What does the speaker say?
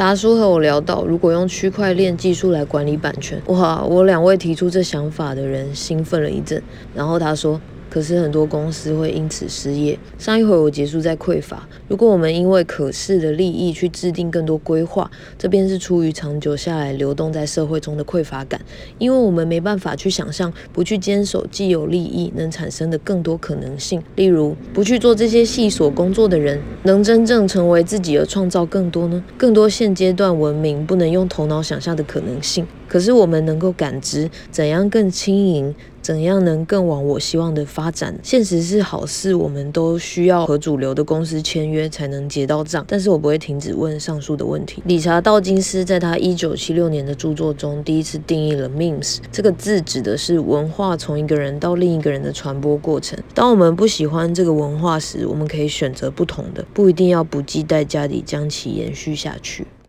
达叔和我聊到，如果用区块链技术来管理版权，哇！我两位提出这想法的人兴奋了一阵，然后他说。可是很多公司会因此失业。上一回我结束在匮乏。如果我们因为可视的利益去制定更多规划，这便是出于长久下来流动在社会中的匮乏感。因为我们没办法去想象，不去坚守既有利益能产生的更多可能性。例如，不去做这些细琐工作的人，能真正成为自己而创造更多呢？更多现阶段文明不能用头脑想象的可能性。可是我们能够感知怎样更轻盈，怎样能更往我希望的发展。现实是好事，我们都需要和主流的公司签约才能结到账。但是我不会停止问上述的问题。理查道金斯在他一九七六年的著作中第一次定义了 memes 这个字，指的是文化从一个人到另一个人的传播过程。当我们不喜欢这个文化时，我们可以选择不同的，不一定要不计代价地将其延续下去。